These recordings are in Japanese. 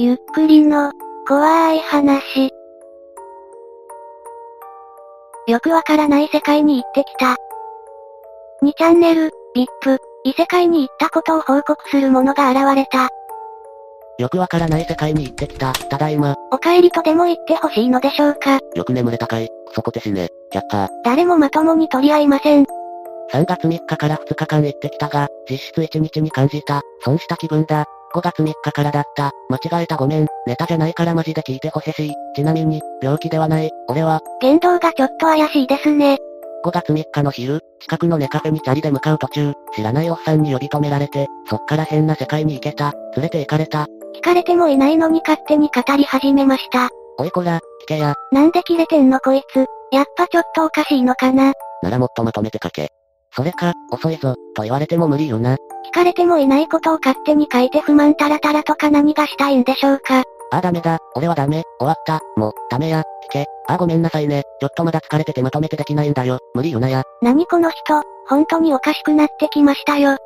ゆっくりの、怖い話。よくわからない世界に行ってきた。2チャンネル、VIP、異世界に行ったことを報告する者が現れた。よくわからない世界に行ってきた、ただいま。お帰りとでも言ってほしいのでしょうか。よく眠れたかい、クソコテ死ね、却下。誰もまともに取り合いません。3月3日から2日間行ってきたが、実質1日に感じた、損した気分だ。5月3日からだった。間違えたごめん。ネタじゃないからマジで聞いてほしい。ちなみに、病気ではない。俺は。言動がちょっと怪しいですね。5月3日の昼、近くのネカフェにチャリで向かう途中、知らないおっさんに呼び止められて、そっから変な世界に行けた。連れて行かれた。聞かれてもいないのに勝手に語り始めました。おいこら、聞けや。なんで切れてんのこいつ。やっぱちょっとおかしいのかな。ならもっとまとめて書け。それか、遅いぞ、と言われても無理よな。聞かれてもいないことを勝手に書いて不満たらたらとか何がしたいんでしょうか。あダメだ、俺はダメ、終わった、もう、ダメや、聞け、あごめんなさいね、ちょっとまだ疲れててまとめてできないんだよ、無理よなや。何この人、本当におかしくなってきましたよ。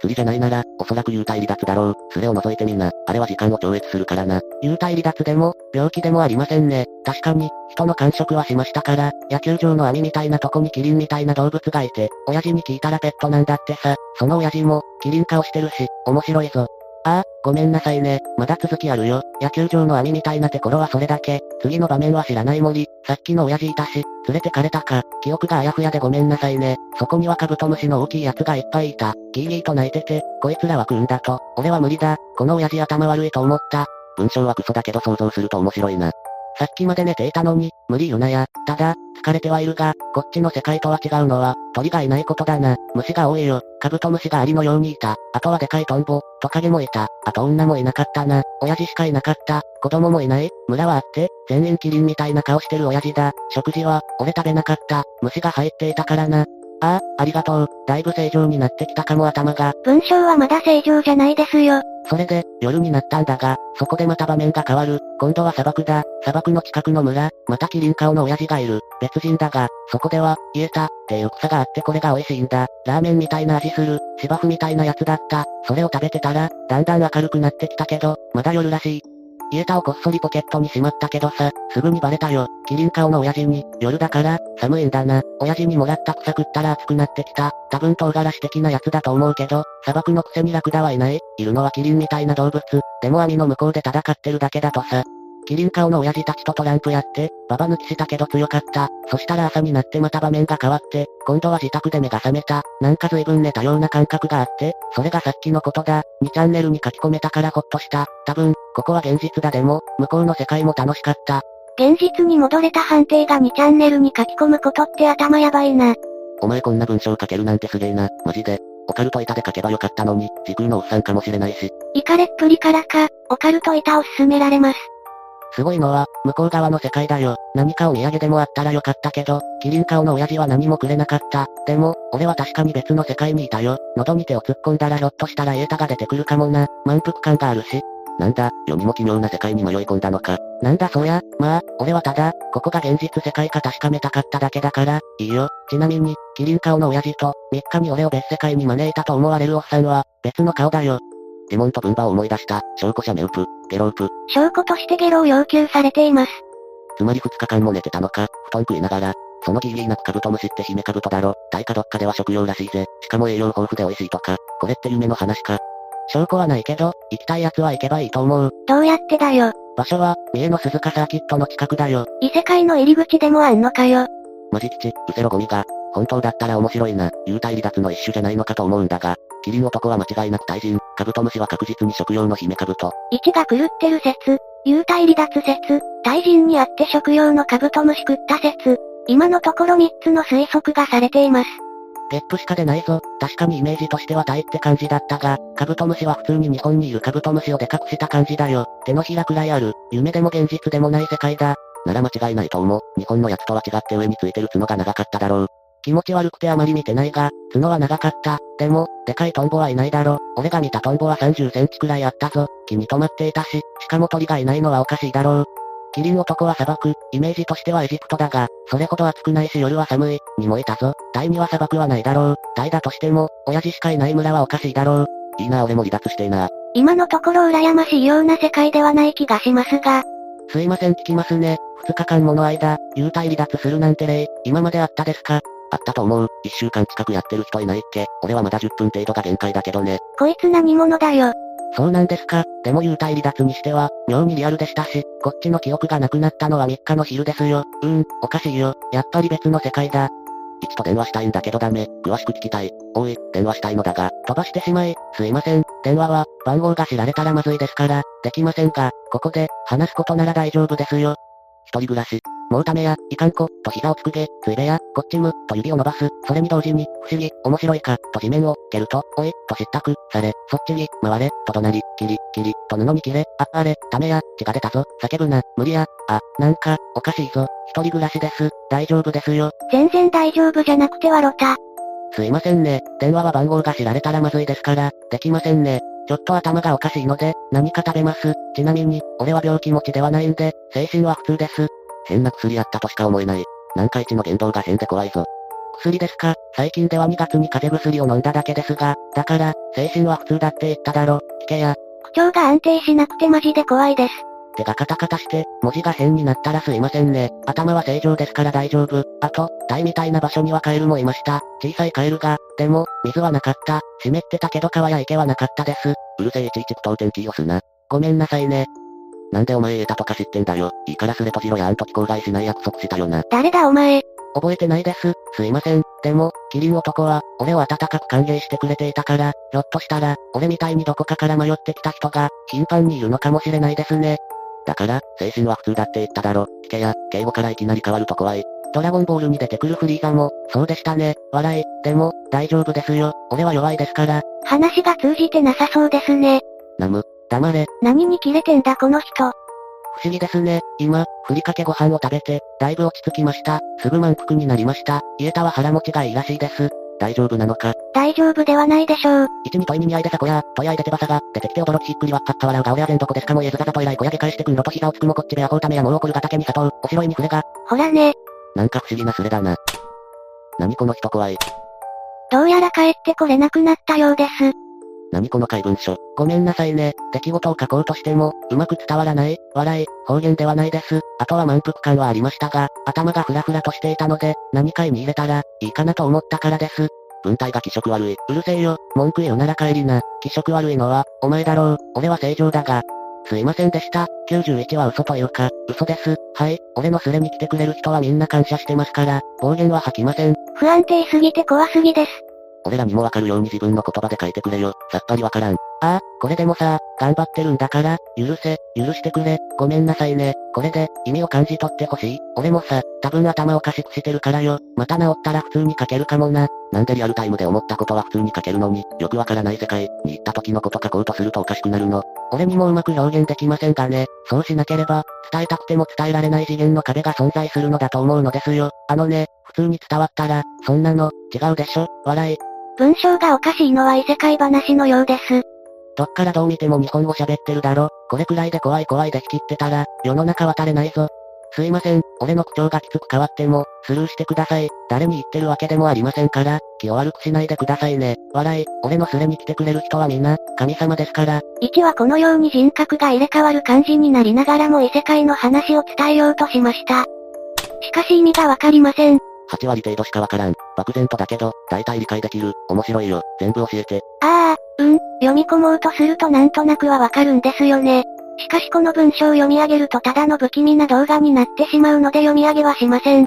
釣りじゃないなら、おそらく幽体離脱だろう。スレを除いてみな。あれは時間を超越するからな。幽体離脱でも、病気でもありませんね。確かに、人の感触はしましたから、野球場の網みたいなとこにキリンみたいな動物がいて、親父に聞いたらペットなんだってさ。その親父も、キリン顔してるし、面白いぞ。ああ、ごめんなさいね。まだ続きあるよ。野球場の網みたいなてころはそれだけ。次の場面は知らない森。さっきの親父いたし、連れてかれたか。記憶があやふやでごめんなさいね。そこにはカブトムシの大きいやつがいっぱいいた。ギーギーと泣いてて、こいつらは食うんだと。俺は無理だ。この親父頭悪いと思った。文章はクソだけど想像すると面白いな。さっきまで寝ていたのに、無理よなや。ただ、疲れてはいるが、こっちの世界とは違うのは、鳥がいないことだな。虫が多いよ。カブトムシがアリのようにいた。あとはでかいトンボ、トカゲもいた。あと女もいなかったな。親父しかいなかった。子供もいない。村はあって、全員キリンみたいな顔してる親父だ。食事は、俺食べなかった。虫が入っていたからな。ああ、ありがとう。だいぶ正常になってきたかも頭が。文章はまだ正常じゃないですよ。それで、夜になったんだが、そこでまた場面が変わる。今度は砂漠だ。砂漠の近くの村、またキリン顔の親父がいる。別人だが、そこでは、イエタ、っていう草があってこれが美味しいんだ。ラーメンみたいな味する。芝生みたいなやつだった。それを食べてたら、だんだん明るくなってきたけど、まだ夜らしい。イエタをこっそりポケットにしまったけどさ、すぐにバレたよ。キリン顔の親父に、夜だから、寒いんだな。親父にもらった草食ったら熱くなってきた。多分唐辛子的なやつだと思うけど、砂漠のくせにラクダはいない。いるのはキリンみたいな動物。でも網の向こうで戦ってるだけだとさ。キリン顔の親父たちとトランプやって、ババ抜きしたけど強かった。そしたら朝になってまた場面が変わって、今度は自宅で目が覚めた。なんか随分寝たような感覚があって、それがさっきのことだ。2チャンネルに書き込めたからほっとした。多分、ここは現実だでも、向こうの世界も楽しかった。現実に戻れた判定が2チャンネルに書き込むことって頭やばいな。お前こんな文章書けるなんてすげえな、マジで。オカルト板で書けばよかったのに、時空のおっさんかもしれないし。イカレっぷりからか、オカルト板を勧められます。すごいのは、向こう側の世界だよ。何かお土産でもあったらよかったけど、キリン顔の親父は何もくれなかった。でも、俺は確かに別の世界にいたよ。喉に手を突っ込んだらひょっとしたらエータが出てくるかもな。満腹感があるし。なんだ、世にも奇妙な世界に迷い込んだのか。なんだそりゃ、まあ、俺はただ、ここが現実世界か確かめたかっただけだから、いいよ。ちなみに、キリン顔の親父と、3日に俺を別世界に招いたと思われるおっさんは、別の顔だよ。デモンと分馬を思い出した、証拠者メウプ、ゲロープ。証拠としてゲロを要求されています。つまり2日間も寝てたのか、布団食いながら。そのギリギリなくカブトムシってヒメカブトだろ。大化どっかでは食用らしいぜ。しかも栄養豊富で美味しいとか。これって夢の話か。証拠はないけど、行きたい奴は行けばいいと思う。どうやってだよ。場所は、三重の鈴鹿サーキットの近くだよ。異世界の入り口でもあんのかよ。マジ吉、うせろゴミが。本当だったら面白いな。幽体離脱の一種じゃないのかと思うんだが。キリン男は間違いなく対人。カブトムシは確実に食用のヒメカブト。位置が狂ってる説。幽体離脱説。対人にあって食用のカブトムシ食った説。今のところ3つの推測がされています。ゲップしか出ないぞ。確かにイメージとしてはタイって感じだったが、カブトムシは普通に日本にいるカブトムシをでかくした感じだよ。手のひらくらいある。夢でも現実でもない世界だ。なら間違いないと思う。日本のやつとは違って上についてる角が長かっただろう。気持ち悪くてあまり見てないが、角は長かった。でも、でかいトンボはいないだろ。俺が見たトンボは30センチくらいあったぞ。木に止まっていたし、しかも鳥がいないのはおかしいだろう。キリン男は砂漠、イメージとしてはエジプトだが、それほど暑くないし夜は寒い、にもいたぞ。タイには砂漠はないだろう。タイだとしても、親父しかいない村はおかしいだろう。いいな俺も離脱してえな。今のところ羨ましいような世界ではない気がしますが。すいません聞きますね。2日間もの間、幽体離脱するなんて例、今まであったですか？あったと思う。1週間近くやってる人いないっけ？俺はまだ10分程度が限界だけどね。こいつ何者だよ。そうなんですか。でも幽体離脱にしては、妙にリアルでしたし、こっちの記憶がなくなったのは3日の昼ですよ。うーん、おかしいよ。やっぱり別の世界だ。一と電話したいんだけどダメ。詳しく聞きたい。おい、電話したいのだが、飛ばしてしまい、すいません。電話は、番号が知られたらまずいですから、できませんが、ここで、話すことなら大丈夫ですよ。一人暮らし。もうためや、いかんこ、と膝をつくげ、ついべや、こっちむ、と指を伸ばす。それに同時に、不思議、面白いか、と地面を、蹴ると、おい、と失託、され、そっちに、回れ、と怒鳴り、キリ、キリ、と布に切れ、あ、あれ、ためや、血が出たぞ、叫ぶな、無理や、あ、なんか、おかしいぞ、一人暮らしです、大丈夫ですよ。全然大丈夫じゃなくてはロタ。すいませんね、電話は番号が知られたらまずいですから、できませんね。ちょっと頭がおかしいので、何か食べます。ちなみに、俺は病気持ちではないんで、精神は普通です。変な薬あったとしか思えない。なんか一の言動が変で怖いぞ。薬ですか？最近では2月に風邪薬を飲んだだけですが、だから、精神は普通だって言っただろ。聞けや。口調が安定しなくてマジで怖いです。手がカタカタして、文字が変になったらすいませんね。頭は正常ですから大丈夫。あと、タイみたいな場所にはカエルもいました。小さいカエルが、でも、水はなかった。湿ってたけど川や池はなかったです。うるせえいちいち句読点気をすな。ごめんなさいね。なんでお前得たとか知ってんだよ。いいからすれとじろやあんと気口外しない約束したよな。誰だお前。覚えてないです。すいません。でも、キリン男は、俺を温かく歓迎してくれていたから、ひょっとしたら、俺みたいにどこかから迷ってきた人が、頻繁にいるのかもしれないですね。だから、精神は普通だって言っただろ。聞けや、敬語からいきなり変わると怖い。ドラゴンボールに出てくるフリーザも、そうでしたね。笑い。でも、大丈夫ですよ。俺は弱いですから。話が通じてなさそうですね。ナム、黙れ。何にキレてんだこの人。不思議ですね。今、ふりかけご飯を食べて、だいぶ落ち着きました。すぐ満腹になりました。家田は腹持ちがいいらしいです。大丈夫なのか？大丈夫ではないでしょう。一に問いに似合いでさこや、問い合いで手羽さが、出てきて驚きひっくりわっかった笑うが俺は全どこですかも言えずざざといらい小屋で返してくんろと膝をつくもこっちべアホうためやもう怒るが竹に砂糖、おしろいに触れが。ほらね。なんか不思議なスレだな。何この人怖い。どうやら帰ってこれなくなったようです。何この怪文書。ごめんなさいね。出来事を書こうとしても、うまく伝わらない。笑い、方言ではないです。あとは満腹感はありましたが、頭がフラフラとしていたので、何か意に入れたら、いいかなと思ったからです。文体が気色悪い。うるせえよ。文句言うなら帰りな。気色悪いのは、お前だろう。俺は正常だが。すいませんでした。91は嘘というか、嘘です。はい。俺のスレに来てくれる人はみんな感謝してますから、暴言は吐きません。不安定すぎて怖すぎです。俺らにもわかるように自分の言葉で書いてくれよ。さっぱりわからん。ああ、これでもさ、頑張ってるんだから、許せ、許してくれ、ごめんなさいね。これで、意味を感じ取ってほしい。俺もさ、多分頭おかしくしてるからよ。また治ったら普通に書けるかもな。なんでリアルタイムで思ったことは普通に書けるのに、よくわからない世界に行った時のこと書こうとするとおかしくなるの。俺にもうまく表現できませんがね。そうしなければ、伝えたくても伝えられない次元の壁が存在するのだと思うのですよ。あのね、普通に伝わったら、そんなの、違うでしょ笑い。文章がおかしいのは異世界話のようです。どっからどう見ても日本語喋ってるだろ。これくらいで怖い怖いで引きってたら、世の中渡れないぞ。すいません、俺の口調がきつく変わっても、スルーしてください。誰に言ってるわけでもありませんから、気を悪くしないでくださいね。笑い、俺のスレに来てくれる人はみんな、神様ですから。1はこのように人格が入れ替わる感じになりながらも異世界の話を伝えようとしました。しかし意味がわかりません。8割程度しかわからん。漠然とだけど、大体理解できる。面白いよ。全部教えて。ああ、うん。読み込もうとするとなんとなくはわかるんですよね。しかしこの文章を読み上げるとただの不気味な動画になってしまうので読み上げはしません。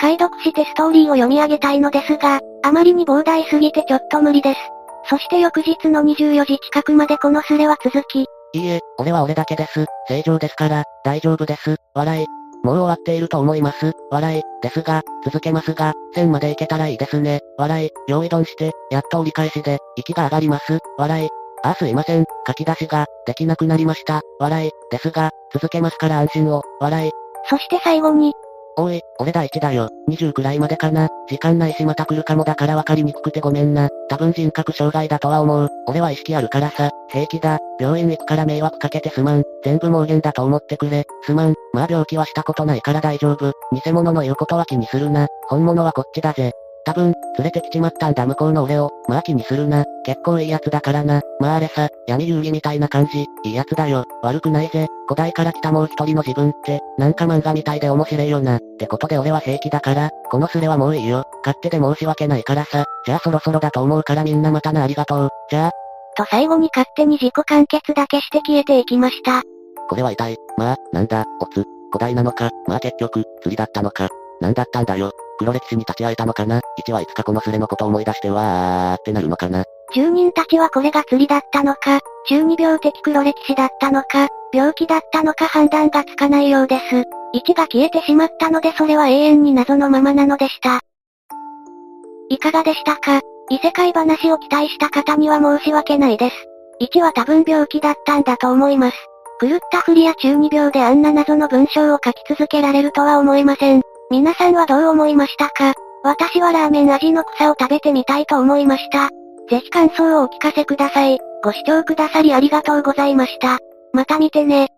解読してストーリーを読み上げたいのですが、あまりに膨大すぎてちょっと無理です。そして翌日の24時近くまでこのスレは続き。いいえ、俺は俺だけです。正常ですから、大丈夫です。笑い。もう終わっていると思います。笑い。ですが、続けますが、1000まで行けたらいいですね。笑い。用意ドンして、やっと折り返しで、息が上がります。笑い。あ、すいません。書き出しが、できなくなりました。笑い。ですが、続けますから安心を。笑い。そして最後に、おい、俺第一だよ。20くらいまでかな。時間ないしまた来るかもだから分かりにくくてごめんな。多分人格障害だとは思う。俺は意識あるからさ。平気だ。病院行くから迷惑かけてすまん。全部妄言だと思ってくれ。すまん。まあ病気はしたことないから大丈夫。偽物の言うことは気にするな。本物はこっちだぜ。多分、連れてきちまったんだ向こうの俺を。まあ気にするな。結構いいやつだからな。まああれさ、闇遊戯みたいな感じ。いいやつだよ。悪くないぜ。古代から来たもう一人の自分って、なんか漫画みたいで面白いよな。ってことで俺は平気だから、このスレはもういいよ。勝手で申し訳ないからさ。じゃあそろそろだと思うからみんなまたなありがとう。じゃあ。と最後に勝手に自己完結だけして消えていきました。これは痛い。まあ、なんだ、おつ。古代なのか、まあ結局、釣りだったのか。なんだったんだよ。黒歴史に立ち会えたのかな？一はいつかこのスレのこと思い出してわーってなるのかな？住人たちはこれが釣りだったのか、中二病的黒歴史だったのか、病気だったのか判断がつかないようです。1が消えてしまったのでそれは永遠に謎のままなのでした。いかがでしたか？異世界話を期待した方には申し訳ないです。1は多分病気だったんだと思います。狂ったふりや中二病であんな謎の文章を書き続けられるとは思えません。皆さんはどう思いましたか？私はラーメン味の草を食べてみたいと思いました。ぜひ感想をお聞かせください。ご視聴くださりありがとうございました。また見てね。